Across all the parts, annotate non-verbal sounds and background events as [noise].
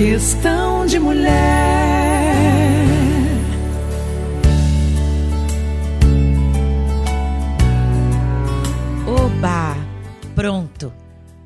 Questão de mulher. Oba! Pronto!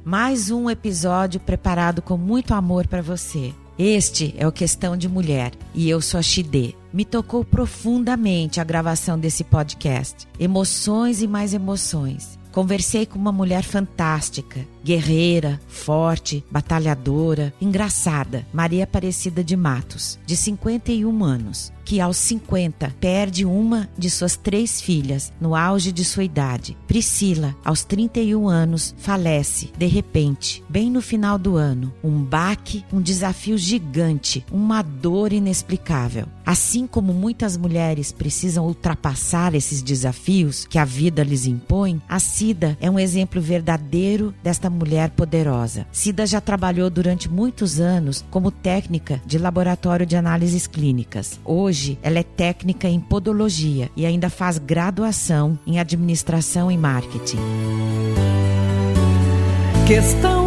Mais um episódio preparado com muito amor para você. Este é o Questão de Mulher e eu sou a Xidê. Me tocou profundamente a gravação desse podcast. Emoções e mais emoções. Conversei com uma mulher fantástica, guerreira, forte, batalhadora, engraçada, Maria Aparecida de Matos, de 51 anos, que aos 50 perde uma de suas três filhas no auge de sua idade. Priscila, aos 31 anos, falece de repente, bem no final do ano. Um baque, um desafio gigante, uma dor inexplicável. Assim como muitas mulheres precisam ultrapassar esses desafios que a vida lhes impõe, a Cida é um exemplo verdadeiro desta mulher poderosa. Cida já trabalhou durante muitos anos como técnica de laboratório de análises clínicas. Hoje, ela é técnica em podologia e ainda faz graduação em administração e marketing. Questão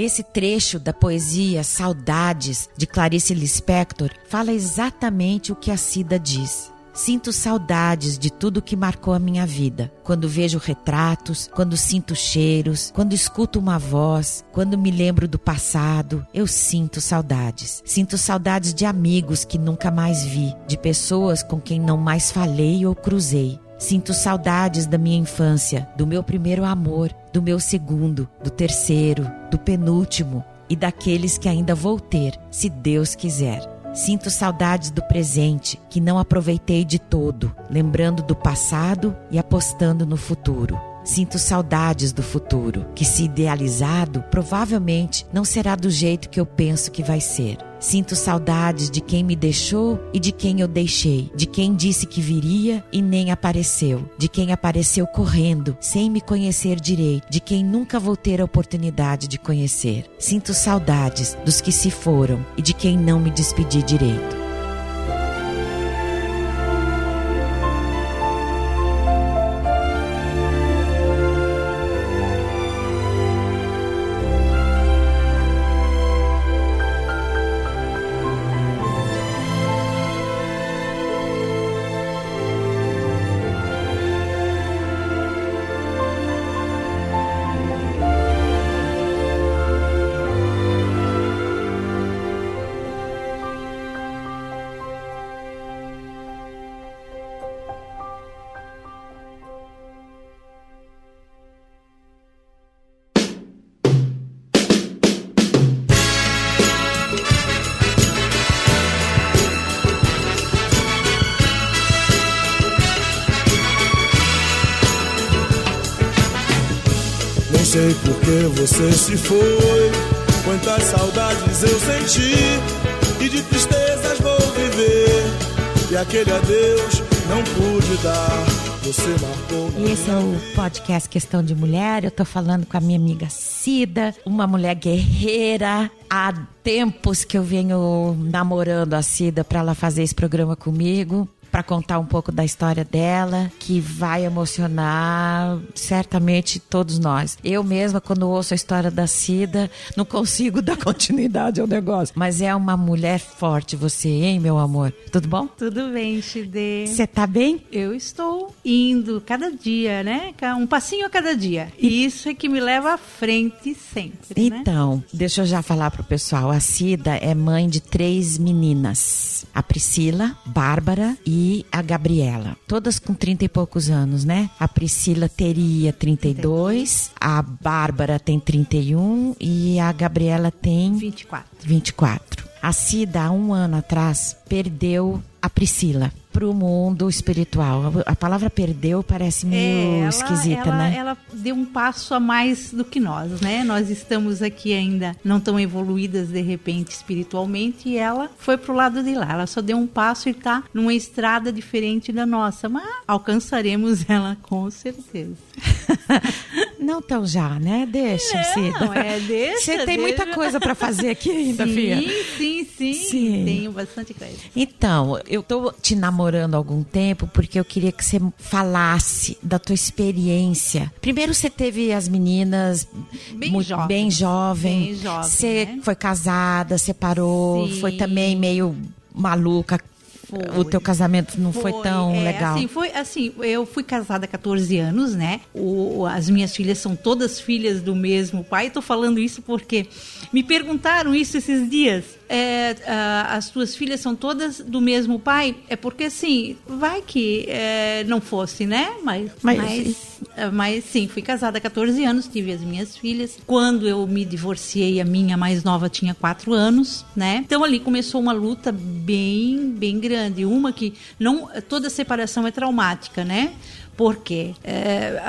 Esse trecho da poesia Saudades de Clarice Lispector fala exatamente o que a Cida diz. Sinto saudades de tudo que marcou a minha vida. Quando vejo retratos, quando sinto cheiros, quando escuto uma voz, quando me lembro do passado, eu sinto saudades. Sinto saudades de amigos que nunca mais vi, de pessoas com quem não mais falei ou cruzei. Sinto saudades da minha infância, do meu primeiro amor, do meu segundo, do terceiro, do penúltimo e daqueles que ainda vou ter, se Deus quiser. Sinto saudades do presente, que não aproveitei de todo, lembrando do passado e apostando no futuro. Sinto saudades do futuro, que, se idealizado, provavelmente não será do jeito que eu penso que vai ser. Sinto saudades de quem me deixou e de quem eu deixei, de quem disse que viria e nem apareceu, de quem apareceu correndo, sem me conhecer direito, de quem nunca vou ter a oportunidade de conhecer. Sinto saudades dos que se foram e de quem não me despedi direito. Você se foi. Quantas saudades eu senti. E de tristezas vou viver. E aquele adeus não pude dar. Você marcou. E esse é o podcast Questão de Mulher. Eu tô falando com a minha amiga Cida, uma mulher guerreira. Há tempos que eu venho namorando a Cida para ela fazer esse programa comigo para contar um pouco da história dela, que vai emocionar certamente todos nós. Eu mesma, quando ouço a história da Cida, não consigo [laughs] dar continuidade ao negócio. Mas é uma mulher forte, você, hein, meu amor? Tudo bom? Tudo bem, Xidê. Você tá bem? Eu estou indo cada dia, né? Um passinho a cada dia. E isso é que me leva à frente sempre, né? Então, deixa eu já falar pro pessoal. A Cida é mãe de três meninas. A Priscila, Bárbara e a Gabriela. Todas com 30 e poucos anos, né? A Priscila teria 32, a Bárbara tem 31 e a Gabriela tem 24. 24. A Cida, há um ano atrás, perdeu a Priscila. Pro mundo espiritual. A palavra perdeu parece meio É, ela, esquisita, ela- né? Ela deu um passo a mais do que nós, né? Nós estamos aqui ainda não tão evoluídas de repente espiritualmente e ela foi pro lado de lá. Ela só deu um passo e tá numa estrada diferente da nossa, mas alcançaremos ela com certeza. [laughs] Não tão já, né? Deixa, Não, Cida. é, deixa, Você tem muita deixa. coisa para fazer aqui ainda, Fia. sim, sim, sim, Sim. Tenho bastante coisa. Então, eu tô te namorando há algum tempo porque eu queria que você falasse da tua experiência. Primeiro você teve as meninas Bem jovens. bem jovem. Bem jovem, Você né? foi casada, separou, Sim. foi também meio maluca. Foi. O teu casamento não foi, tão é, legal. Assim, foi assim, eu fui casada há 14 anos, né? O, as minhas filhas são todas filhas do mesmo pai. Estou falando isso porque me perguntaram isso esses dias. É, ah, as tuas filhas são todas do mesmo pai? É porque assim, vai que é, não fosse, né? Mas, Mas- mas, ah, mas sim, fui casada há 14 anos, tive as minhas filhas. Quando eu me divorciei, a minha mais nova tinha 4 anos, né? Então ali começou uma luta bem, bem grande. Uma que não toda separação é traumática, né? Porque é,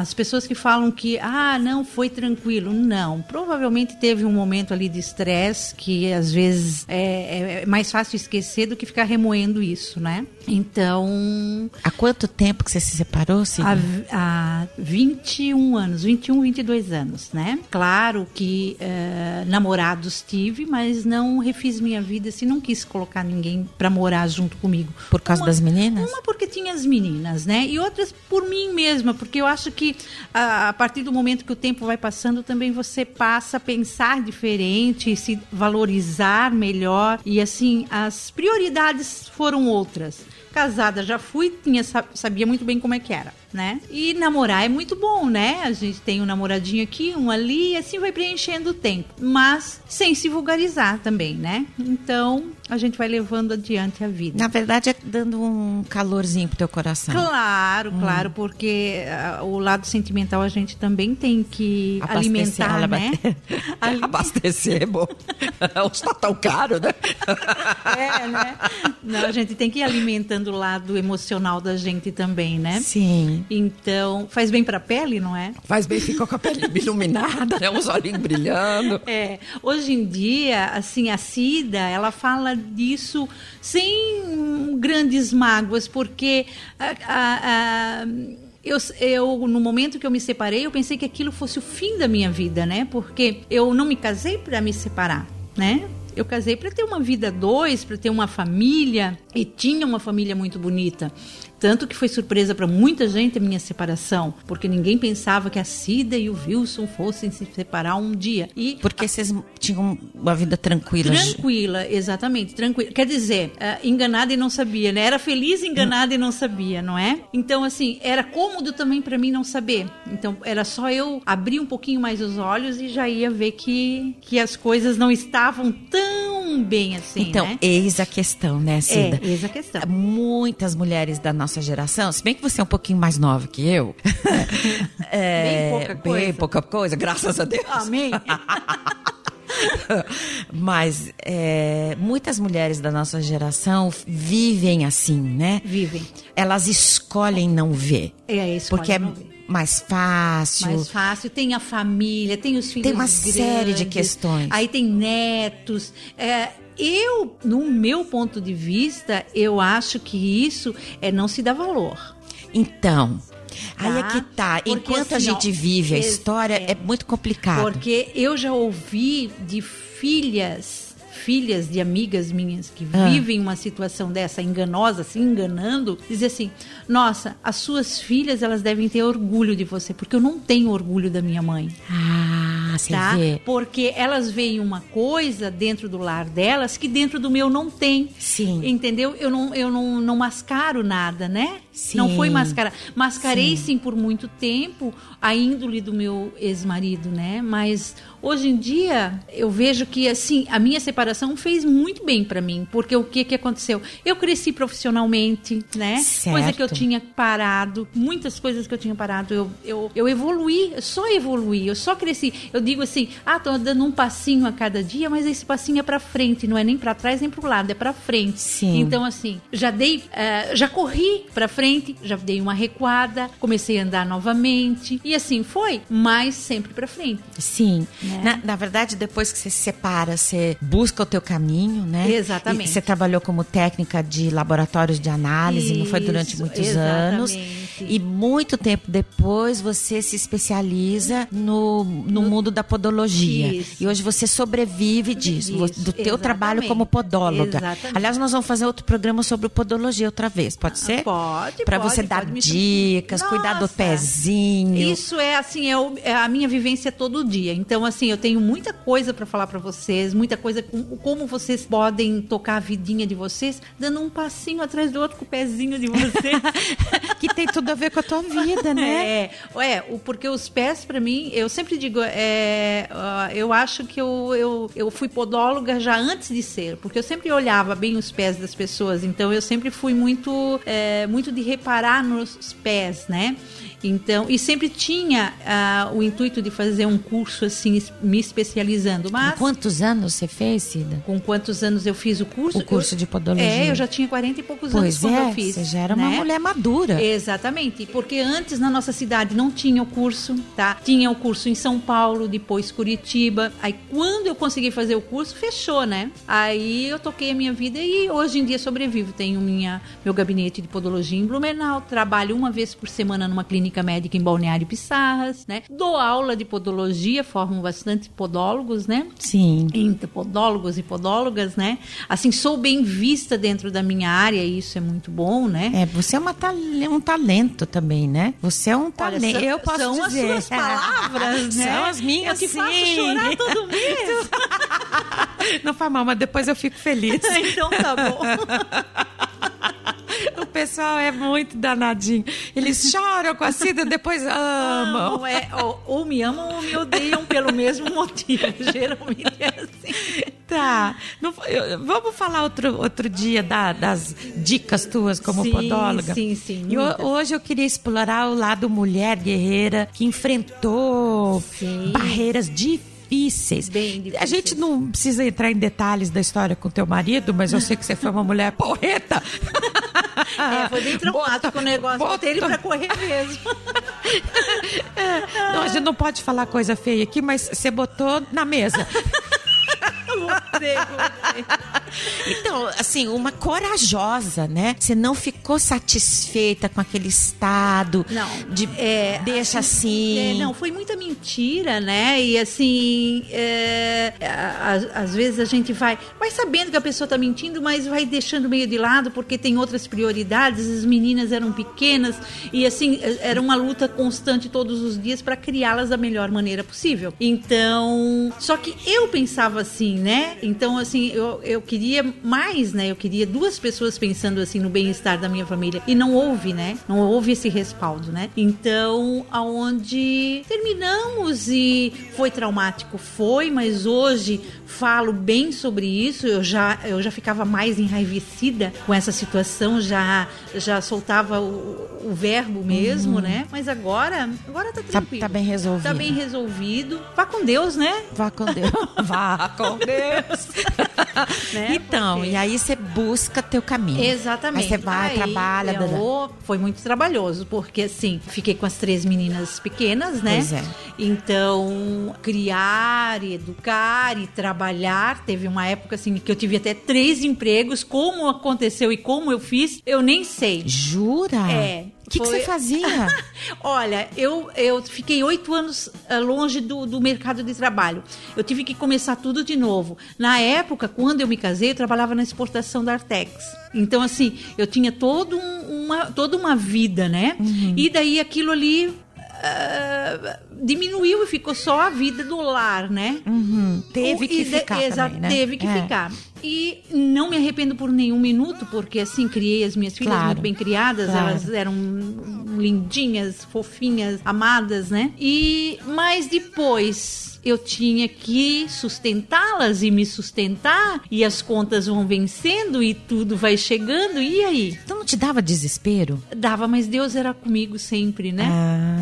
as pessoas que falam que ah não foi tranquilo, não, provavelmente teve um momento ali de estresse que às vezes é, é mais fácil esquecer do que ficar remoendo isso, né? Então Há quanto tempo que você se separou, Cida? Há, há 21 anos, 21, 22 anos, né? Claro que eh, namorados tive, mas não refiz minha vida, assim, não quis colocar ninguém pra morar junto comigo. Por causa das meninas? Uma porque tinha as meninas, né? E outras por mim mesma, porque eu acho que a, a partir do momento que o tempo vai passando, também você passa a pensar diferente, se valorizar melhor. E assim, as prioridades foram outras. Casada já fui, tinha, sa- sabia muito bem como é que era, né? E namorar é muito bom, né? A gente tem um namoradinho aqui, um ali, e assim vai preenchendo o tempo. Mas sem se vulgarizar também, né? Então, a gente vai levando adiante a vida. Na verdade, é dando um calorzinho pro teu coração. Claro, Hum. claro, porque ah, o lado sentimental a gente também tem que Abastecer, alimentar, né? [laughs] Abastecer, é bom. Hoje tá tão caro, né? [laughs] É, né? Não, a gente tem que ir alimentando o lado emocional da gente também, né? Sim. Então, faz bem pra pele, não é? Faz bem, ficou com a pele iluminada, né? Os olhinhos brilhando. É, hoje em dia, assim, a Cida, ela fala disso sem grandes mágoas, porque a- a- a- eu, eu, no momento que eu me separei, eu pensei que aquilo fosse o fim da minha vida, né? Porque eu não me casei para me separar, né? Eu casei para ter uma vida a dois, para ter uma família, e tinha uma família muito bonita. Tanto que foi surpresa para muita gente a minha separação, porque ninguém pensava que a Cida e o Wilson fossem se separar um dia. E Porque vocês tinham uma vida tranquila. Tranquila, exatamente, tranquila. Quer dizer, ah, enganada e não sabia, né? Era feliz, enganada e não sabia, não é? Então, assim, era cômodo também pra mim não saber. Então, era só eu abrir um pouquinho mais os olhos e já ia ver que, que as coisas não estavam tão bem assim, Então, né? eis a questão, né, Cida? É, eis a questão. Muitas mulheres da nossa geração, se bem que você é um pouquinho mais nova que eu. [laughs] [laughs] é, Bem pouca coisa. Bem pouca coisa, graças a Deus. Amém? [laughs] [laughs] Mas é, muitas mulheres da nossa geração vivem assim, né? Vivem. Elas escolhem não ver. É isso. Porque é pode não ver. mais fácil. mais fácil. Tem a família, tem os filhos Tem uma série de grandes, questões. Aí tem netos. É, eu, no meu ponto de vista, eu acho que isso é não se dá valor. Então, aí é Tá? que tá. Porque, Enquanto a assim, gente ó, vive a história, é, é. muito complicado. Porque eu já ouvi de filhas, filhas de amigas minhas que Ah. vivem uma situação dessa enganosa, se enganando, dizer assim: "Nossa, as suas filhas, elas devem ter orgulho de você, porque eu não tenho orgulho da minha mãe". Ah, Tá? vê. Porque elas veem uma coisa dentro do lar delas que dentro do meu não tem. Sim. Entendeu? Eu não, eu não, não mascaro nada, né? Sim. Não foi mascarar. Mascarei sim. sim por muito tempo a índole do meu ex-marido, né? Mas hoje em dia eu vejo que assim a minha separação fez muito bem para mim, porque o que que aconteceu? Eu cresci profissionalmente, né? Certo. Coisa que eu tinha parado, muitas coisas que eu tinha parado, eu, eu, eu evoluí, eu só evoluí, eu só cresci. Eu digo assim, ah, tô dando um passinho a cada dia, mas esse passinho é para frente, não é nem para trás nem para o lado, é para frente. Sim. Então assim, já dei, uh, já corri para frente, já dei uma recuada, comecei a andar novamente e assim foi, mas sempre para frente. Sim. Né? Na, na, verdade, depois que você se separa, você busca o teu caminho, né? Exatamente. E você trabalhou como técnica de laboratórios de análise, Isso, não foi durante muitos exatamente. anos. E muito tempo depois você se especializa no, no, no mundo da podologia. Isso. E hoje você sobrevive disso, Isso, do teu exatamente. trabalho como podóloga. Exatamente. Aliás, nós vamos fazer outro programa sobre podologia outra vez, pode ser? Pode, Para você dar pode me- dicas, cuidar do pezinho. Isso é assim, é, o- é a minha vivência todo dia. Então, assim, eu tenho muita coisa para falar para vocês, muita coisa com como vocês podem tocar a vidinha de vocês, dando um passinho atrás do outro com o pezinho de vocês. [laughs] que tem tudo a ver com a tua vida, né? [laughs] É, é, o- porque os pés, para mim, eu sempre digo, é, eu acho que eu, eu, eu fui podóloga já antes de ser, porque eu sempre olhava bem os pés das pessoas, então eu sempre fui muito, é, muito de reparar nos pés, né? Então, e sempre tinha ah, o intuito de fazer um curso assim, me especializando. Mas Quantos anos você fez, Cida? com quantos anos eu fiz o curso? O curso Eu- de podologia. É, eu já tinha 40 e poucos anos Pois quando é, eu fiz. você já era uma né? mulher madura. Exatamente, porque antes na nossa cidade não tinha o curso, tá? Tinha o curso em São Paulo, depois Curitiba. Aí quando eu consegui fazer o curso, fechou, né? Aí eu toquei a minha vida e hoje em dia sobrevivo. Tenho minha, meu gabinete de podologia em Blumenau, trabalho uma vez por semana numa clínica médica em Balneário Pissarras, né? Dou aula de podologia, formo bastante podólogos, né? Sim. entre podólogos e podólogas, né? Assim, sou bem vista dentro da minha área e isso é muito bom, né? É, você é uma um talento também, né? Você é um talento. são- eu posso são dizer. as suas palavras, [laughs] né? São as minhas, Eu faço sim. chorar todo mês. [laughs] Não faz mal, mas depois eu fico feliz. [laughs] então tá bom. O pessoal é muito danadinho. Eles [laughs] choram com a Cida, depois amam. Não é, ou, ou me amam ou me odeiam pelo mesmo motivo. [laughs] Geralmente é assim. Tá. Não- eu- vamos falar outro, outro dia da- das dicas tuas como Sim, podóloga. sim, sim, E ho- hoje eu queria explorar o lado mulher guerreira que enfrentou Sim. barreiras difíceis. Bem difíceis. A gente não precisa entrar em detalhes da história com teu marido, mas eu sei que você foi uma mulher porreta. É, foi bem traumático Bota- o negócio. bota- Botei ele pra correr mesmo. [laughs] Não, a gente não pode falar coisa feia aqui, mas você botou na mesa. Então, assim, uma corajosa, né? Você não ficou satisfeita com aquele estado Não, de é, deixa assim. É, não, foi muita mentira, né? E assim, é, às vezes a gente vai, vai sabendo que a pessoa tá mentindo, mas vai deixando meio de lado porque tem outras prioridades. As meninas eram pequenas e assim, é- era uma luta constante todos os dias para criá-las da melhor maneira possível. Então, só que eu pensava assim, né? Então, assim, eu, eu queria mais, né? Eu queria duas pessoas pensando assim no bem-estar da minha família e não houve, né? Não houve esse respaldo, né? Então, aonde terminamos e foi traumático, foi, mas hoje falo bem sobre isso. Eu já eu já ficava mais enraivecida com essa situação, já já soltava o, o verbo mesmo, né? Mas agora, agora tá tranquilo. tá bem resolvido. Tá bem resolvido. Vá com Deus, né? Vá com Deus. [laughs] Vá com Deus. [laughs] Né? Então, Porque- e aí você busca teu caminho. Exatamente. Aí você vai, Aí, trabalha. é, dadá. o- foi muito trabalhoso, porque assim, fiquei com as três meninas pequenas, né? Pois é. Então, criar, e educar e trabalhar. Teve uma época assim que eu tive até três empregos. Como aconteceu e como eu fiz, eu nem sei. Jura? É, O que, que foi- você fazia? [laughs] Olha, eu, eu fiquei oito anos ah, longe do, do mercado de trabalho. Eu tive que começar tudo de novo. Na época, quando eu me casei, eu trabalhava na exportação da Artex. Então, assim, eu tinha todo um- uma, toda uma vida, né? E daí aquilo ali ah, diminuiu e ficou só a vida do lar, né? Uhum. Teve O- que de- ficar também, né? Teve que É. ficar. E não me arrependo por nenhum minuto, porque assim, criei as minhas filhas Claro. muito bem criadas, Claro. elas eram lindinhas, fofinhas, amadas, né? E mas depois eu tinha que sustentá-las e me sustentar, e as contas vão vencendo e tudo vai chegando, e aí? Então não te dava desespero? Dava, mas Deus era comigo sempre, né? Ah.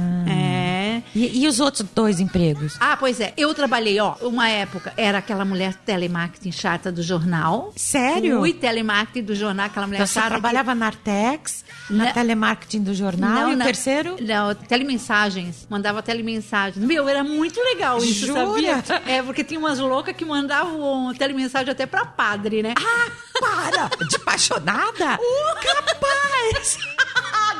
E, e os outros dois empregos? Ah, pois é. Eu trabalhei, ó, uma época, era aquela mulher telemarketing chata do jornal. Sério? Fui telemarketing do jornal, aquela mulher Então, você chata. que- trabalhava na Artex, na Na- telemarketing do jornal, e o na- terceiro? Não, telemensagens. Mandava telemensagens. Meu, era muito legal isso, Jura? sabia? É, porque tinha umas loucas que mandavam telemensagem até pra padre, né? Ah, para! De apaixonada? [laughs] Capaz!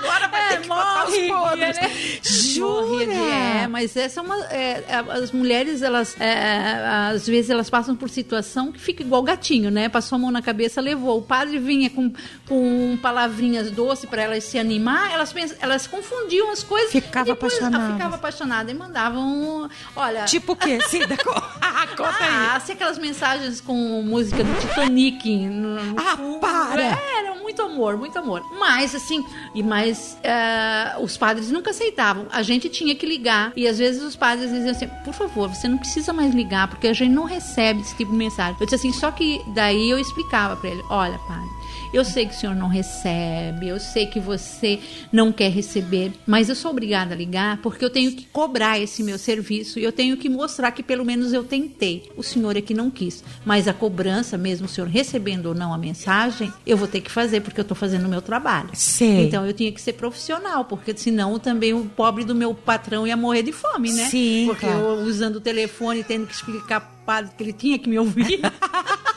Agora vai ter que botar os podres. né? Jura? Morria de- é, mas essa é uma. é, é, as mulheres, elas. é, às vezes elas passam por situação que fica igual gatinho, né? Passou a mão na cabeça, levou. O padre vinha com, com palavrinhas doces para elas se animar, elas, pens- elas confundiam as coisas. Ficava depois, apaixonada. ah, Ficava apaixonada e mandavam. Olha. Tipo o quê? Cida, [laughs] ah, conta Ah, aí. assim, aquelas mensagens com música do Titanic. No, no Ah, fundo. para! É, era muito amor, muito amor. Mas, assim, e mais, eh, os padres nunca aceitavam. A gente tinha que ligar. E às vezes os padres diziam assim: por favor, você não precisa mais ligar, porque a gente não recebe esse tipo de mensagem. Eu disse assim, só que daí eu explicava pra ele: olha, padre. Eu sei que o senhor não recebe, eu sei que você não quer receber, mas eu sou obrigada a ligar porque eu tenho que cobrar esse meu serviço e eu tenho que mostrar que pelo menos eu tentei. O senhor é que não quis, mas a cobrança, mesmo o senhor recebendo ou não a mensagem, eu vou ter que fazer porque eu estou fazendo o meu trabalho. Sei. Então eu tinha que ser profissional, porque senão também o pobre do meu patrão ia morrer de fome, né? Sim, Porque claro. eu usando o telefone, tendo que explicar padre que ele tinha que me ouvir. [laughs]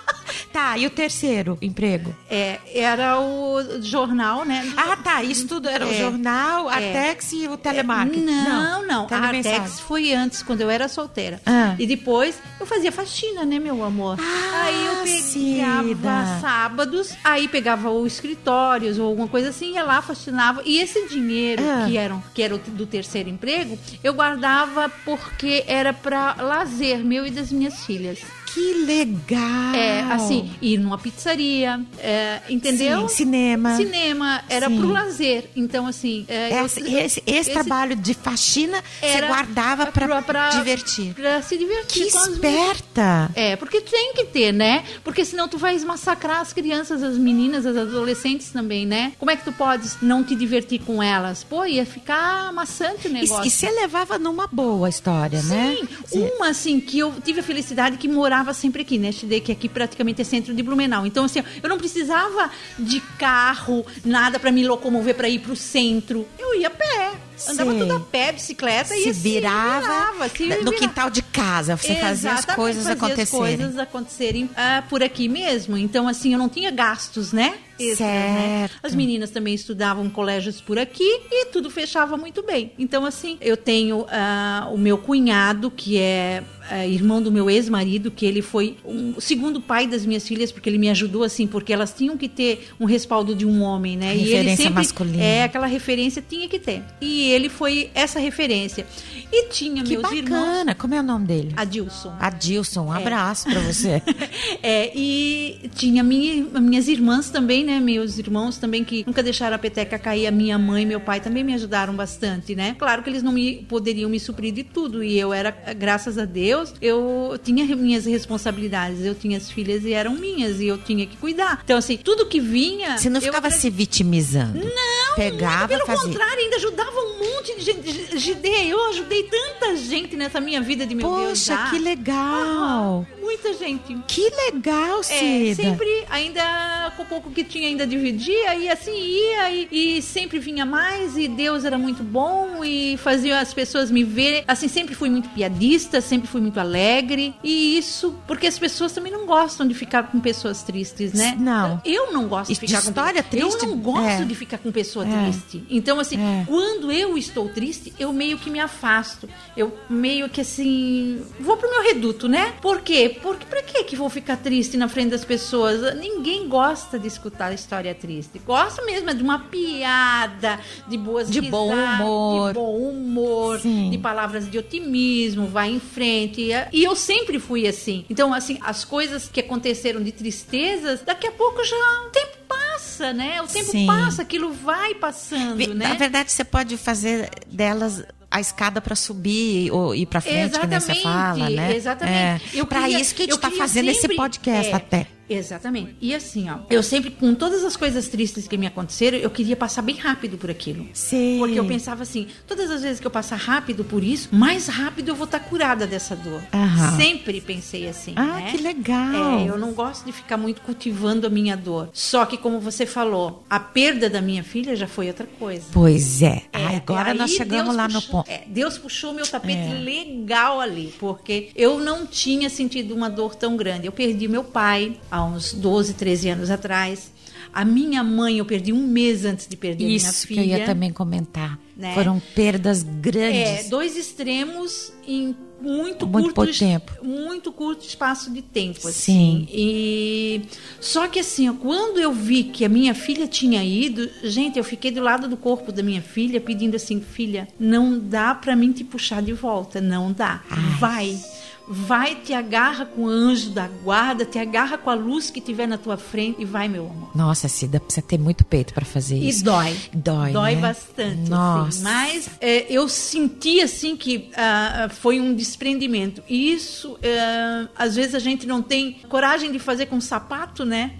Tá, e o terceiro emprego? É, era o jornal, né? Ah, tá. Isso tudo era o É. jornal, a É. Artex e o telemarketing. Não, não. A telemensagem. Artex foi antes, quando eu era solteira. Ah. E depois eu fazia faxina, né, meu amor? Ah, aí eu Cida. pegava sábados, aí pegava o escritórios ou alguma coisa assim, ia lá, faxinava. E esse dinheiro Ah. que, era, que era o do terceiro emprego, eu guardava porque era para lazer meu e das minhas filhas. Que legal! É, assim, ir numa pizzaria, é, entendeu? Sim, cinema. Cinema, era Sim. pro lazer. Então, assim. é, eu- Esse, esse, esse trabalho de faxina você guardava pra, pra- divertir. Pra se divertir Que esperta! É, porque tem que ter, né? Porque senão tu vais massacrar as crianças, as meninas, as adolescentes também, né? Como é que tu podes não te divertir com elas? Pô, ia ficar maçante o E, negócio. e você levava numa boa história, né? Sim, uma assim que eu tive a felicidade que morava sempre aqui, né? Te que aqui praticamente é centro de Blumenau. Então assim, eu não precisava de carro, nada pra me locomover pra ir pro centro. Eu ia a pé. Andava Sei. tudo a pé, bicicleta se e virava, virava, se no virava. quintal de casa, você fazia as Exatamente, coisas fazia acontecerem. as coisas acontecerem ah, por aqui mesmo. Então, assim, eu não tinha gastos, né? Extras, né? Certo. As meninas também estudavam colégios por aqui e tudo fechava muito bem. Então, assim, eu tenho ah, o meu cunhado, que é ah, irmão do meu ex-marido, que ele foi um- o segundo pai das minhas filhas, porque ele me ajudou, assim, porque elas tinham que ter um respaldo de um homem, né? e ele Referência sempre, masculina. É, aquela referência tinha que ter. E ele foi essa referência. E tinha Que meus irmãos. bacana! Como é o nome dele? Adilson. Adilson, um abraço pra você. [laughs] É, e tinha minha, minhas irmãs também, né? Meus irmãos também que nunca deixaram a peteca cair. A minha mãe e meu pai também me ajudaram bastante, né? Claro que eles não me poderiam me suprir de tudo. E eu era, graças a Deus, eu tinha minhas responsabilidades. Eu tinha as filhas e eram minhas. E eu tinha que cuidar. Então, assim, tudo que vinha. Você não ficava se vitimizando. não, Pegava, pelo fazia. contrário, ainda ajudava um monte de gente. Ajudei, eu ajudei tanta gente nessa minha vida de meu Deus. Poxa, já. que legal! Muita gente. Que legal, É, Cida. sempre, ainda com pouco que tinha, ainda dividia, e assim ia, e, e sempre vinha mais, e Deus era muito bom, e fazia as pessoas me verem. Assim, sempre fui muito piadista, sempre fui muito alegre, e isso, porque as pessoas também não gostam de ficar com pessoas tristes, né? Não. Eu não gosto de de ficar com história triste, Eu não gosto é. de ficar com pessoa É. triste. Então, assim, É. quando eu estou triste, eu meio que me afasto. Eu meio que assim. Vou pro meu reduto, né? Por quê? Porque pra quê que vou ficar triste na frente das pessoas? Ninguém gosta de escutar história triste. Gosta mesmo é de uma piada, de boas De bom risadas, humor. De bom humor, Sim. de palavras de otimismo, vai em frente. E eu sempre fui assim. Então, assim, as coisas que aconteceram de tristezas, daqui a pouco já o tempo passa, né? O tempo Sim. passa, aquilo vai passando, né? Na verdade, você pode fazer delas a escada para subir ou ir para frente, que nem você Exatamente, fala, né? exatamente. É. Para isso que a gente está fazendo esse sempre- podcast é, até. Exatamente. E assim, ó, eu sempre, com todas as coisas tristes que me aconteceram, eu queria passar bem rápido por aquilo. Sim. Porque eu pensava assim, todas as vezes que eu passar rápido por isso, mais rápido eu vou estar curada dessa dor. Aham. Sempre pensei assim, Ah, né? que legal. É, eu não gosto de ficar muito cultivando a minha dor. Só que, como você falou, a perda da minha filha já foi outra coisa. Pois é. É, Ah, agora nós chegamos Deus lá no puxou- ponto. é, Deus puxou meu tapete É. legal ali, porque eu não tinha sentido uma dor tão grande. Eu perdi meu pai há uns 12, 13 anos atrás. A minha mãe eu perdi um mês antes de perder Isso minha que filha. eu ia também comentar. né? Foram perdas É, grandes. dois extremos em muito, Muito curto, tempo. muito curto espaço de tempo, Sim. assim. E só que assim, quando eu vi que a minha filha tinha ido, gente, eu fiquei do lado do corpo da minha filha pedindo assim, filha, não dá pra mim te puxar de volta, não dá. Ai. Vai. Vai, te agarra com o anjo da guarda, te agarra com a luz que tiver na tua frente e vai, meu amor. Nossa, Cida, precisa ter muito peito para fazer E isso. dói. Dói, Dói né? bastante. Nossa. assim. Mas é, eu senti assim que ah, foi um desprendimento. E Isso, é, às vezes a gente não tem coragem de fazer com sapato, né?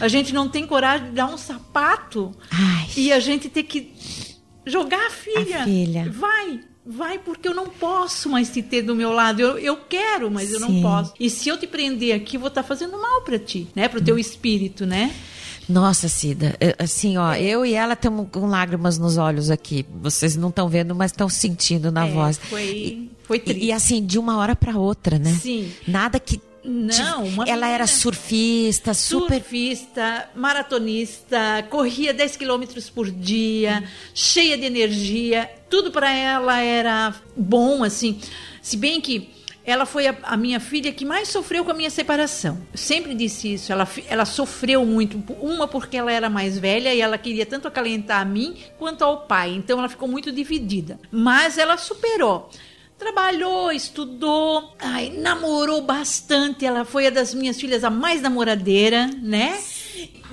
A gente não tem coragem de dar um sapato Ai. e a gente tem que jogar a filha. A filha. Vai. Vai, porque eu não posso mais te ter do meu lado. Eu, eu quero, mas eu não Sim. posso. E se eu te prender aqui, eu vou estar fazendo mal para ti, né? Pro teu espírito, né? Nossa, Cida, é, assim, ó, eu e ela estamos com lágrimas nos olhos aqui. Vocês não estão vendo, mas estão sentindo na É, voz. foi- foi E- triste. E, assim, de uma hora para outra, né? Sim. Nada que. Não, uma Ela era surfista, super. Surfista, maratonista, corria 10 quilômetros por dia, cheia de energia. Tudo para ela era bom, assim. Se bem que ela foi a, a minha filha que mais sofreu com a minha separação. Eu sempre disse isso. Ela, ela sofreu muito. Uma porque ela era mais velha e ela queria tanto acalentar a mim quanto ao pai. Então ela ficou muito dividida. Mas ela superou. Trabalhou, estudou, ai, namorou bastante. Ela foi a das minhas filhas a mais namoradeira, né?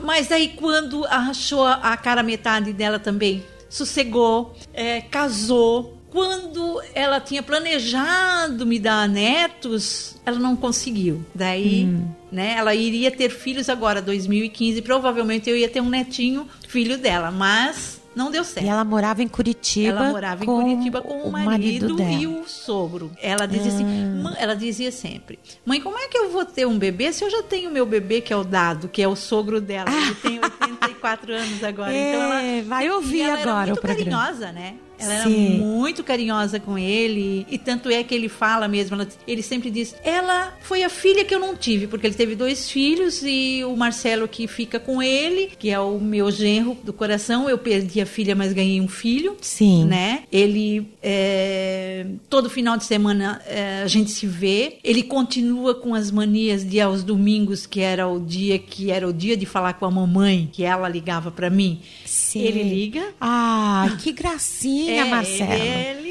Mas aí quando achou a cara metade dela também, sossegou, é, casou. Quando ela tinha planejado me dar netos, ela não conseguiu. Daí, né, ela iria ter filhos agora, 2015, provavelmente eu ia ter um netinho, filho dela, mas não deu certo. E ela morava em Curitiba. Ela morava em com Curitiba com o marido, dela. e o sogro. Ela dizia assim, "Mãe-" ela dizia sempre: "Mãe, como é que eu vou ter um bebê se eu já tenho meu bebê que é o Dado, que é o sogro dela, ele tem [laughs] 84 anos agora". É, então ela vai e ouvir ela agora era muito o programa. carinhosa, né? Ela Sim. era muito carinhosa com ele. E tanto é que ele fala mesmo. ela- ele sempre diz: Ela foi a filha que eu não tive, porque ele teve dois filhos e o Marcelo que fica com ele, que é o meu genro do coração. Eu perdi a filha, mas ganhei um filho. Sim. Né? Ele. é, todo final de semana é, a gente se vê. Ele continua com as manias de aos domingos, que era o dia que era o dia de falar com a mamãe, que ela ligava para mim. Sim. Ele liga. Ah, que gracinha, Marcelo. Ele é.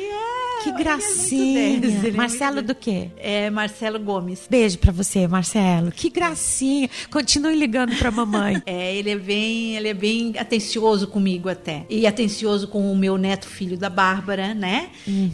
Que gracinha. Marcelo do quê? É Marcelo Gomes. Beijo pra você, Marcelo. Que gracinha. Continue ligando pra mamãe. [laughs] É, ele é bem, ele é bem atencioso comigo até. E atencioso com o meu neto filho da Bárbara, né?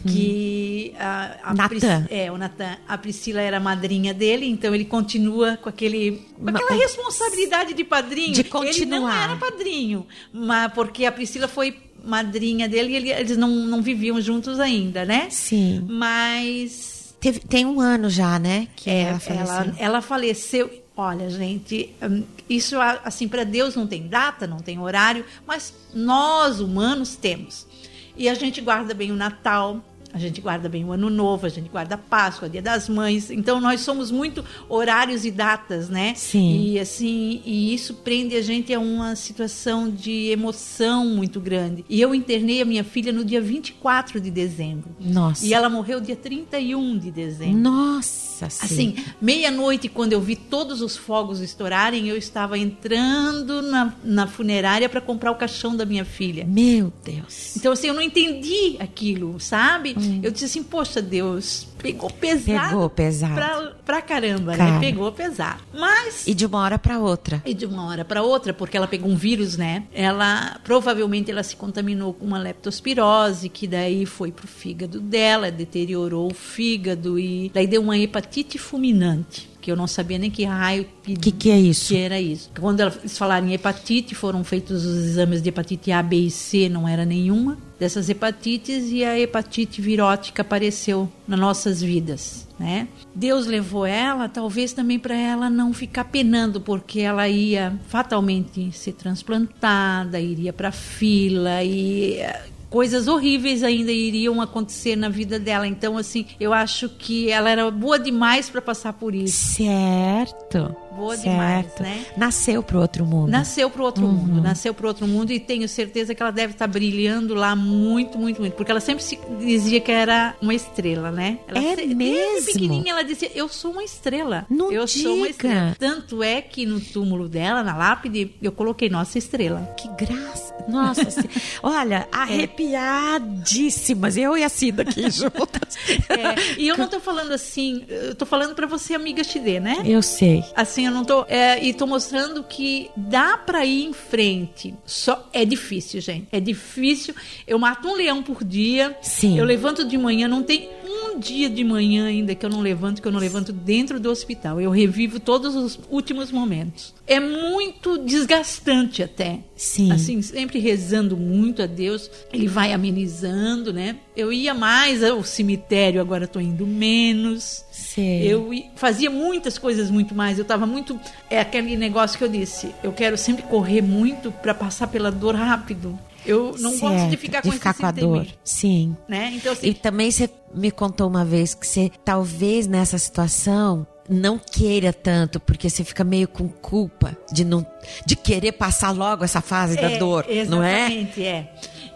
Que a, a Uhum. Natan. É, o Natan. A Priscila era a madrinha dele, então ele continua com aquele com aquela responsabilidade de padrinho. De Ele não continuar. era padrinho, mas porque a Priscila foi madrinha dele e ele- eles não, não viviam juntos ainda, né? Sim. Mas Teve- tem um ano já, né? Que É, ela faleceu. ela, ela faleceu. Olha, gente, hum, isso assim para Deus não tem data, não tem horário, mas nós humanos temos. E a gente guarda bem o Natal, A gente guarda bem o Ano Novo, a gente guarda a Páscoa, Dia das Mães. Então nós somos muito horários e datas, né? Sim. E assim, e isso prende a gente a uma situação de emoção muito grande. E eu internei a minha filha no dia 24 de dezembro. Nossa. E ela morreu dia 31 de dezembro. Nossa, sim. Assim, meia-noite, quando eu vi todos os fogos estourarem, eu estava entrando na, na funerária para comprar o caixão da minha filha. Meu Deus. Então, assim, eu não entendi aquilo, sabe? Eu disse assim, poxa, Deus, pegou pesado. Pegou pesado. Pra, pra caramba, Cara. né? Pegou pesado. Mas E de uma hora para outra. e de uma hora para outra, porque ela pegou um vírus, né? Ela provavelmente ela se contaminou com uma leptospirose, que daí foi pro fígado dela, deteriorou o fígado e daí deu uma hepatite fulminante, que eu não sabia nem que raio O que, que é isso? que era isso. Quando eles falaram em hepatite, foram feitos os exames de hepatite A, B e C, não era nenhuma dessas hepatites e a hepatite virótica apareceu nas nossas vidas, né? Deus levou ela, talvez também para ela não ficar penando, porque ela ia fatalmente ser transplantada, iria para fila e eh, coisas horríveis ainda iriam acontecer na vida dela. Então, assim, eu acho que ela era boa demais para passar por isso. Certo. Boa certo. demais, né? Nasceu pro outro mundo. Nasceu para outro Uhum. mundo, nasceu para outro mundo e tenho certeza que ela deve estar brilhando lá muito, muito, muito, porque ela sempre se dizia que era uma estrela, né? Ela É se- mesmo? Desde pequenininha ela dizia: "Eu sou uma estrela". Não eu sou uma diga. estrela. Tanto é que no túmulo dela, na lápide, eu coloquei nossa estrela. Que graça. Nossa, se- [laughs] olha, arrepiadíssimas. Eu e a Cida aqui [laughs] juntas. É, e eu não tô falando assim, eu tô falando para você amiga Chidê, né? Eu sei. Assim, eu não tô. é, e tô mostrando que dá pra ir em frente. Só é difícil, gente. É difícil. Eu mato um leão por dia. Sim. Eu levanto de manhã, não tem um dia de manhã ainda que eu não levanto, que eu não levanto dentro do hospital. Eu revivo todos os últimos momentos. É muito desgastante até. Sim. Assim, sempre rezando muito a Deus. Ele vai amenizando, né? Eu ia mais ao cemitério, agora tô indo menos. Sei. Eu fazia muitas coisas muito mais. Eu estava muito. É aquele negócio que eu disse. Eu quero sempre correr muito para passar pela dor rápido. Eu não gosto de Certo, ficar com de ficar esse com a dor. Sim. Né? Então, assim, E também você me contou uma vez que você, talvez nessa situação, não queira tanto, porque você fica meio com culpa de não de querer passar logo essa fase da É, dor, não é? Exatamente, é.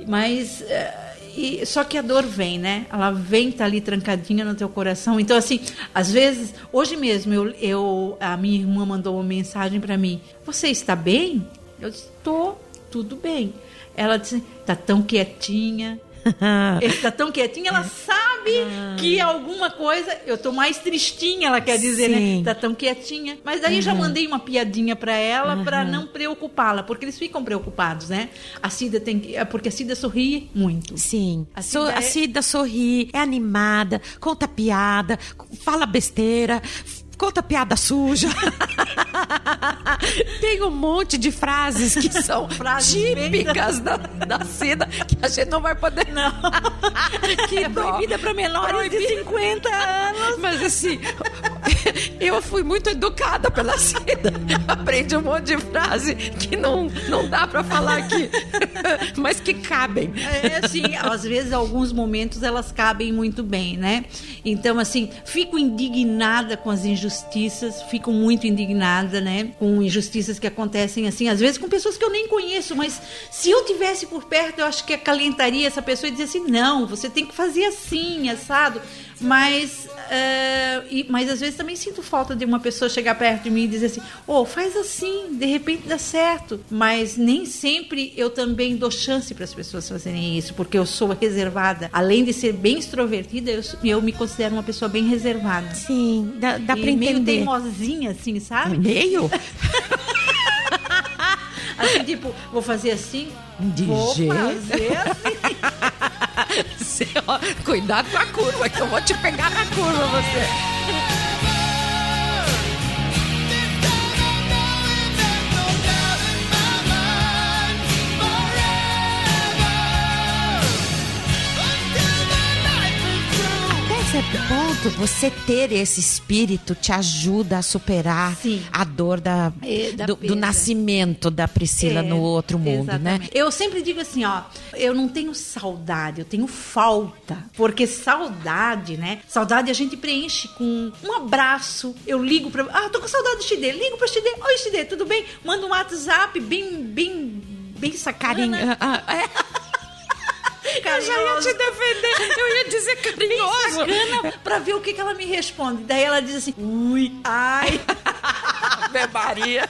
Mas. E- só que a dor vem, né? Ela vem, tá ali trancadinha no teu coração. Então, assim, às vezes, hoje mesmo, eu, eu a minha irmã mandou uma mensagem para mim: Você está bem? Eu Tô, tudo bem. Ela disse: Tá tão quietinha. [laughs] Ele tá tão quietinha, ela sabe que alguma coisa. Eu tô mais tristinha, ela quer dizer, Sim. né? Tá tão quietinha. Mas daí já mandei uma piadinha pra ela pra não preocupá-la, porque eles ficam preocupados, né? A Cida tem que. é Porque a Cida sorri muito. Sim. A So- Cida A é- Cida sorri, é animada, conta piada, fala besteira, conta piada suja. [laughs] Tem um monte de frases que [laughs] são Frases típicas da, da Cida que a gente não vai poder. Não. [laughs] que É proibida pra menores de 50 anos. Mas assim, eu fui muito educada pela Cida. Aprendi um monte de frase que não, não dá pra falar aqui, mas que cabem. É, assim, às vezes, alguns momentos elas cabem muito bem, né? Então, assim, fico indignada com as injustiças, fico muito indignada, né? Com injustiças que acontecem, assim, às vezes com pessoas que eu nem conheço, mas se eu tivesse por perto, eu acho que acalentaria essa pessoa e dizer assim: não, você tem que fazer assim, assado. Mas, eh, e- mas às vezes também sinto falta de uma pessoa chegar perto de mim e dizer assim: ô, faz assim, de repente dá certo. Mas nem sempre eu também dou chance para as pessoas fazerem isso, porque eu sou reservada. Além de ser bem extrovertida, eu, eu me considero uma pessoa bem reservada. Sim, dá, dá e pra meio entender. teimosinha, assim, sabe? Meio? [laughs] Assim, tipo, vou fazer assim, De vou jeito. fazer assim. [laughs] Cuidado com a curva, que eu vou te pegar na curva, você. Certo ponto, você ter esse espírito te ajuda a superar Sim. a dor da, É, da do, do nascimento da Priscila É, no outro mundo, né? exatamente. Eu sempre digo assim, ó, eu não tenho saudade, eu tenho falta. Porque saudade, né? Saudade a gente preenche com um abraço. Eu ligo pra. Ah, tô com saudade do Xidê. Ligo pra Xidê. Oi, Xidê, tudo bem? Manda um WhatsApp bem, bem, bem sacana. Carinho. ah, ah, é. [laughs] Eu já ia te defender, eu ia dizer [laughs] carinhoso. Sacana pra ver o que, que ela me responde. Daí ela diz assim, ui, ai. [laughs] Bebaria.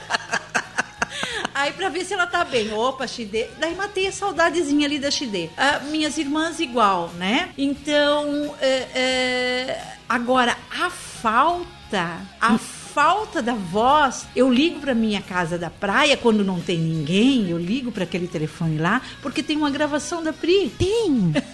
Aí pra ver se ela tá bem. Opa, Xidê. Daí matei a saudadezinha ali da Xidê. Ah, minhas irmãs igual, né? Então, é, é, agora, a falta, a falta da voz, eu ligo pra minha casa da praia quando não tem ninguém, eu ligo pra aquele telefone lá, porque tem uma gravação da Pri. Tem. [laughs]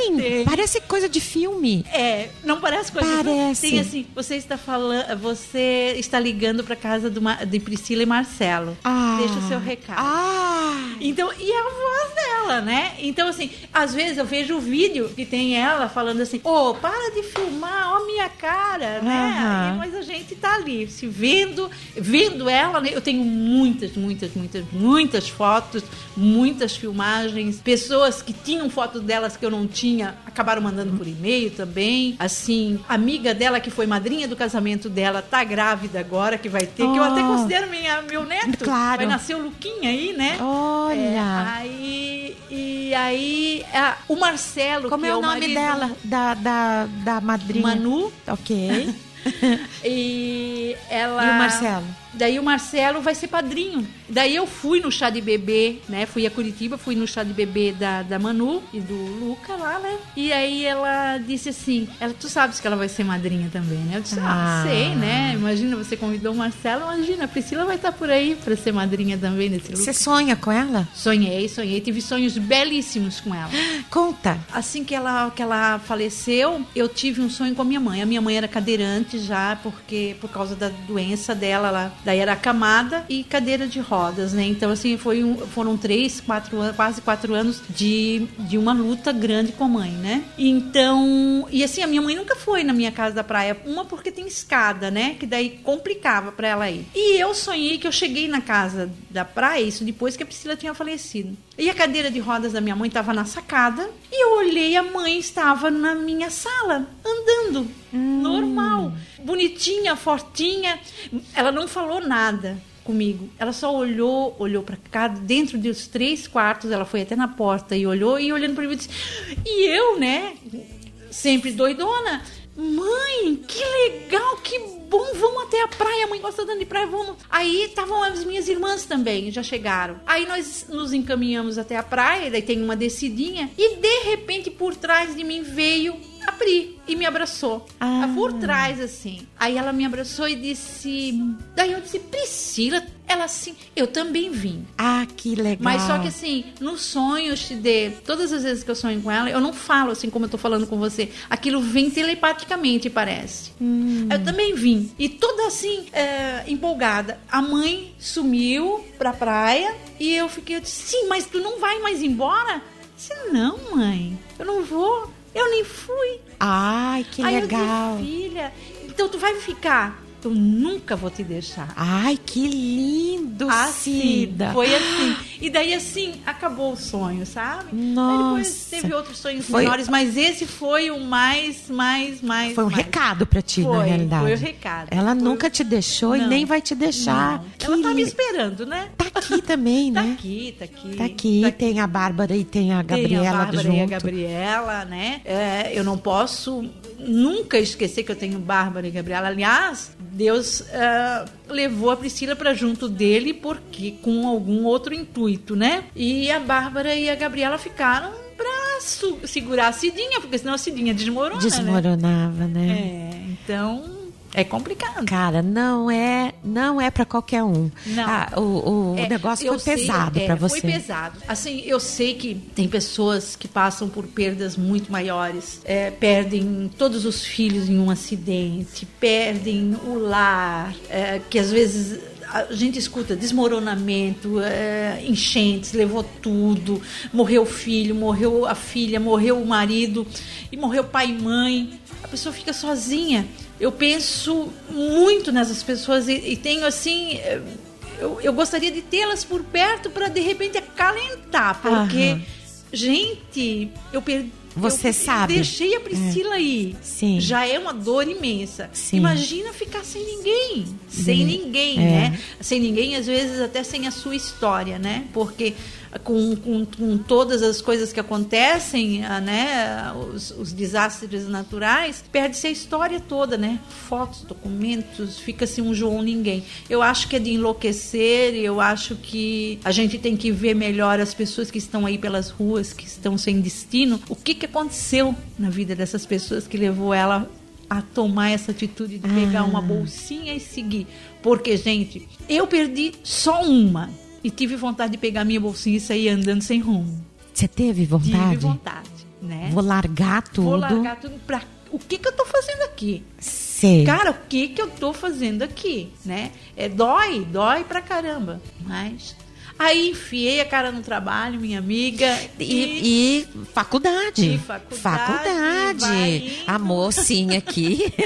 Tem. Tem. Parece coisa de filme. É, não parece coisa de- Parece. Tem assim, você está falando, você está ligando pra casa do de Priscila e Marcelo. Ah. Deixa o seu recado. Ah. Então, e a voz dela, né? Então, assim, às vezes eu vejo o vídeo que tem ela falando assim: Ô, para de filmar, ó, minha cara, né? E- mas a gente tá ali, se vendo, vendo ela, né? Eu tenho muitas, muitas, muitas, muitas fotos, muitas filmagens, pessoas que tinham fotos delas que eu não tinha, acabaram mandando por e-mail também. Assim, amiga dela que foi madrinha do casamento dela, tá grávida agora, que vai ter, que eu até Oh. considero minha, meu neto. Claro. Vai nascer o Luquinha aí, né? Olha. É, aí, e aí, a- o Marcelo, Como que é o nome marido- dela? Da, da, da madrinha? Manu. Ok. [laughs] E ela. E o Marcelo? Daí o Marcelo vai ser padrinho. Daí eu fui no chá de bebê, né? Fui a Curitiba, fui no chá de bebê da, da Manu e do Luca lá, né? E aí ela disse assim: ela, tu sabes que ela vai ser madrinha também, né? Eu disse, ah, Ah. sei, né? Imagina, você convidou o Marcelo, imagina, a Priscila vai estar por aí pra ser madrinha também nesse Você sonha com ela? Sonhei, sonhei, tive sonhos belíssimos com ela. [gasps] Conta. Assim que ela, que ela faleceu, eu tive um sonho com a minha mãe. A minha mãe era cadeirante já, porque por causa da doença dela, ela daí era acamada e cadeira de rodas, né? Então, assim, foi um- foram três, quatro anos, quase quatro anos de, de uma luta grande com a mãe, né? Então, e assim, a minha mãe nunca foi na minha casa da praia. Uma porque tem escada, né? Que daí complicava pra ela ir. E eu sonhei que eu cheguei na casa da praia, isso depois que a Priscila tinha falecido. E a cadeira de rodas da minha mãe estava na sacada. E eu olhei, a mãe estava na minha sala, andando. Normal. Bonitinha, fortinha. Ela não falou nada comigo. Ela só olhou, olhou para cá, dentro dos três quartos, ela foi até na porta e olhou, e olhando para mim disse. E eu, né, sempre doidona. Mãe, que legal, que bom, vamos até a praia. Mãe gosta de praia, vamos. Aí estavam as minhas irmãs também, já chegaram. Aí nós nos encaminhamos até a praia, daí tem uma descidinha, e de repente por trás de mim veio a Pri e me abraçou. Ah. Por trás, assim. Aí ela me abraçou e disse. Daí eu disse, Priscila, ela assim, eu também vim. Ah, que legal. Mas só que assim, no sonho, de todas as vezes que eu sonho com ela, eu não falo assim como eu tô falando com você. Aquilo vem telepaticamente, parece. Eu também vim. E toda assim, é, empolgada. A mãe sumiu pra praia e eu fiquei, eu disse, sim, mas tu não vai mais embora? Eu disse, não, mãe, eu não vou. Eu nem fui. Ai, que Aí legal. eu disse, filha, então tu vai ficar. Eu nunca vou te deixar. Ai, que lindo, Assim, Cida. foi assim. E daí, assim, acabou o sonho, sabe? Nossa. Depois teve outros sonhos Foi- menores, mas esse foi o mais, mais, mais. Foi um mais. recado pra ti, na Foi, realidade. foi o recado. Ela Foi- nunca te deixou e Não. nem vai te deixar. Não. Que Ela tá me esperando, né? Tá aqui também, [laughs] Tá né? aqui, tá aqui. Tá aqui, tem a Bárbara e tem a Tem Gabriela a Bárbara junto. e a Gabriela, né? É, eu não posso nunca esquecer que eu tenho Bárbara e Gabriela. Aliás, Deus é, levou a Priscila para junto dele porque com algum outro intuito, né? E a Bárbara e a Gabriela ficaram pra su- segurar a Cidinha, porque senão a Cidinha desmorona, né? Desmoronava, né? É, então é complicado. Cara, não é, não é para qualquer um. Não. Ah, o o É, negócio foi sei, pesado é, pra você. Foi pesado. Assim, eu sei que tem pessoas que passam por perdas muito maiores. É, perdem todos os filhos em um acidente, perdem o lar, é, que às vezes a gente escuta desmoronamento, é, enchentes, levou tudo, morreu o filho, morreu a filha, morreu o marido e morreu pai e mãe. A pessoa fica sozinha. Eu penso muito nessas pessoas e, e tenho assim. é, Eu, eu gostaria de tê-las por perto para de repente acalentar, porque, Aham. gente, eu perdi. Você eu, sabe. Deixei a Priscila aí. Sim. Já é uma dor imensa. Sim. Imagina ficar sem ninguém. Sem Sim. ninguém, É. né? Sem ninguém, às vezes até sem a sua história, né? Porque com, com, com todas as coisas que acontecem, ah, né? Os, os desastres naturais, perde-se a história toda, né? Fotos, documentos, fica-se um João ninguém. Eu acho que é de enlouquecer, eu acho que a gente tem que ver melhor as pessoas que estão aí pelas ruas, que estão sem destino, o que, que aconteceu na vida dessas pessoas que levou ela a tomar essa atitude de pegar uma bolsinha e seguir. Porque, gente, eu perdi só uma. E tive vontade de pegar minha bolsinha e sair andando sem rumo. Você teve vontade? Tive vontade, né? Vou largar tudo. Vou largar tudo pra... O que que eu tô fazendo aqui? Sei. Cara, o que que eu tô fazendo aqui, né? É dói, dói pra caramba. Mas aí enfiei a cara no trabalho, minha amiga, e, E, e faculdade. E faculdade, Faculdade. A mocinha aqui. [laughs]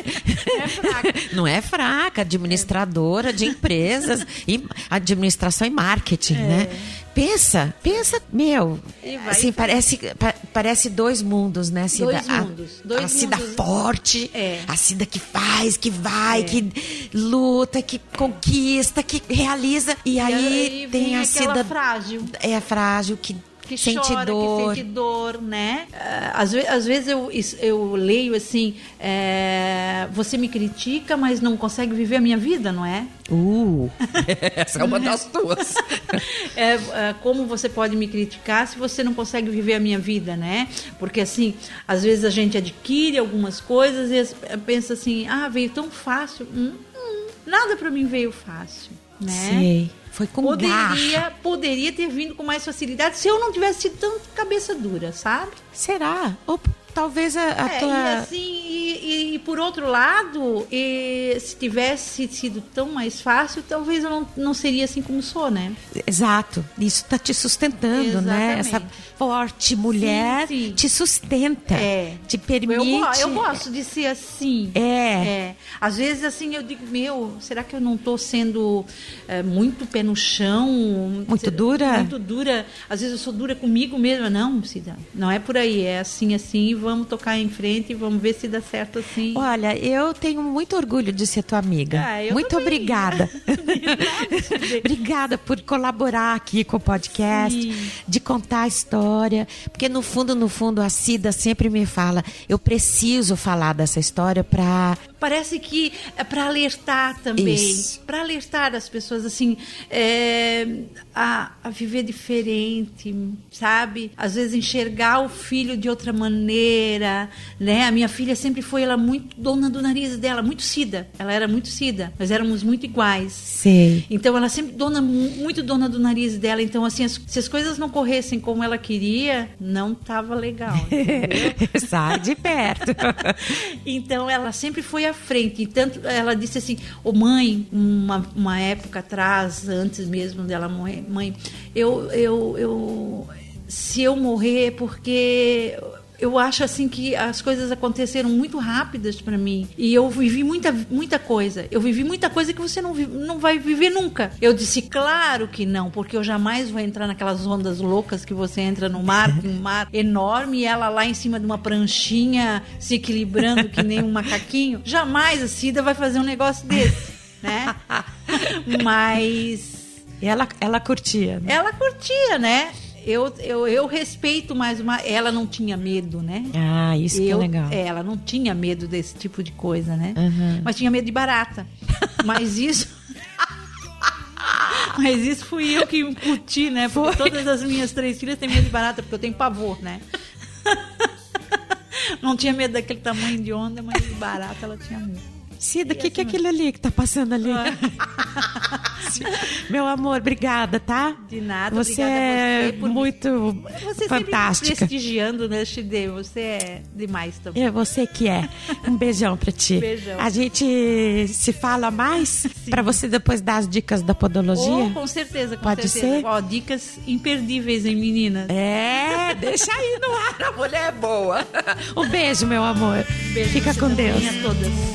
É fraca. Não é fraca, administradora de empresas, e administração e marketing, né? Pensa, pensa, meu, E assim, e parece, pa- parece dois mundos, né, Cida? Dois A- mundos, dois a Cida mundos. forte, É. a Cida que faz, que vai, que luta, que conquista, que realiza, e, aí, tem vem a Cida frágil. é frágil, que, que sente chora, dor. que sente dor, né? Ah, Às, às vezes eu, eu leio assim, é, você me critica, mas não consegue viver a minha vida, não é? Uh, [laughs] essa é uma das tuas. [laughs] É, é, como você pode me criticar se você não consegue viver a minha vida, né? Porque assim, às vezes a gente adquire algumas coisas e pensa assim, ah, veio tão fácil. Hum, hum, nada para mim veio fácil, né? Sei. Foi com Poderia, garra. poderia ter vindo com mais facilidade se eu não tivesse sido tão cabeça dura, sabe? Será? Ou talvez a, a É, tua. e assim, e, e- por outro lado, e se tivesse sido tão mais fácil, talvez eu não, não seria assim como sou, né? Exato. Isso está te sustentando, né? Exatamente. Essa forte mulher Sim, sim. te sustenta. É. Te Eu, permite. go- eu gosto de ser assim. É. É. Às vezes, assim, eu digo, meu, será que eu não estou sendo é, muito pé no chão? Muito Se- dura? Muito dura. Às vezes eu sou dura comigo mesma. Não, Cida, não é por aí. É assim, assim, vamos tocar em frente e vamos ver se dá certo assim. Olha, eu tenho muito orgulho de ser tua amiga. Ah, muito também. obrigada. [laughs] obrigada por colaborar aqui com o podcast, Sim. de contar a história. Porque no fundo, no fundo, a Cida sempre me fala: eu preciso falar dessa história para Parece que é para alertar também, para alertar as pessoas assim é, a, a viver diferente, sabe? Às vezes enxergar o filho de outra maneira, né? A minha filha sempre foi ela muito dona do nariz dela, muito cida. Ela era muito cida. Nós éramos muito iguais. Sei. Então ela sempre dona muito dona do nariz dela. Então assim, as- se as coisas não corressem como ela queria, não tava legal. [laughs] Sai de perto. [laughs] Então ela sempre foi à frente. E tanto ela disse assim: Ô mãe, uma, uma época atrás, antes mesmo dela morrer, mãe, eu, eu, eu se eu morrer é porque eu acho assim que as coisas aconteceram muito rápidas para mim e eu vivi muita muita coisa. Eu vivi muita coisa que você não não vai viver nunca. Eu disse claro que não, porque eu jamais vou entrar naquelas ondas loucas que você entra no mar, [laughs] um mar enorme e ela lá em cima de uma pranchinha se equilibrando que nem um [laughs] macaquinho. Jamais a Cida vai fazer um negócio desse, né? [laughs] Mas ela, ela curtia. né? ela curtia, né? Eu, eu, eu respeito mais uma. Ela não tinha medo, né? Ah, isso que é Eu- legal. Ela não tinha medo desse tipo de coisa, né? Uhum. Mas tinha medo de barata. Mas isso. [laughs] Mas isso fui eu que incuti, né? Porque todas as minhas três filhas têm medo de barata, porque eu tenho pavor, né? [laughs] Não tinha medo daquele tamanho de onda, mas de barata ela tinha medo. Cida, o que, que é aquilo ali que tá passando ali? fácil. [laughs] Meu amor, obrigada, tá? De nada, Você é você muito Você fantástica. prestigiando, né, Chide? Você é demais também. É você que é. Um beijão pra ti. [laughs] Beijão. A gente se fala mais pra você depois dar as dicas da podologia? Oh, com certeza, com Pode certeza. ser? Ó, dicas imperdíveis, hein, meninas? É, deixa aí no ar, a mulher é boa. [laughs] Um beijo, meu amor. Beijo Fica com Deus. a todas.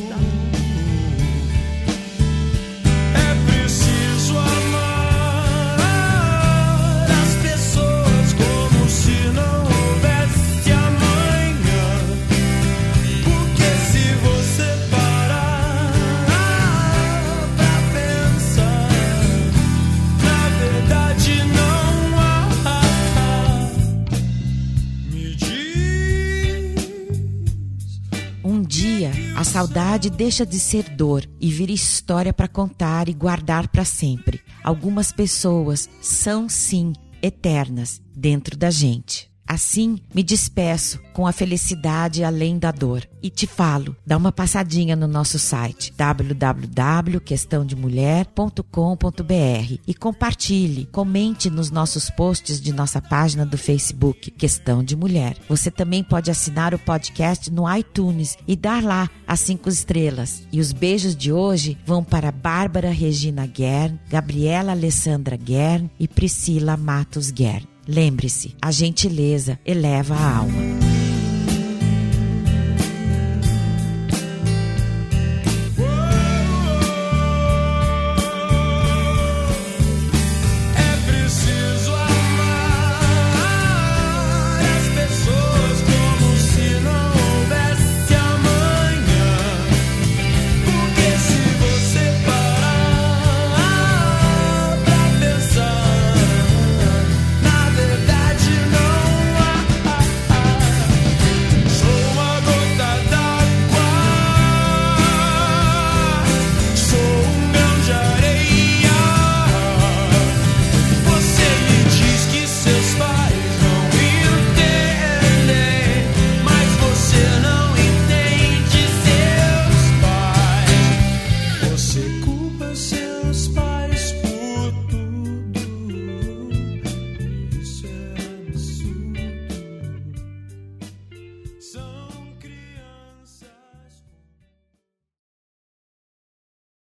Saudade deixa de ser dor e vira história pra contar e guardar pra sempre. Algumas pessoas são sim eternas dentro da gente. Assim, me despeço com a felicidade além da dor e te falo, dá uma passadinha no nosso site www.questãodemulher.com.br e compartilhe, comente nos nossos posts de nossa página do Facebook Questão de Mulher. Você também pode assinar o podcast no iTunes e dar lá as cinco estrelas. E os beijos de hoje vão para Bárbara Regina Guern, Gabriela Alessandra Guern e Priscila Matos Guern. Lembre-se, a gentileza eleva a alma.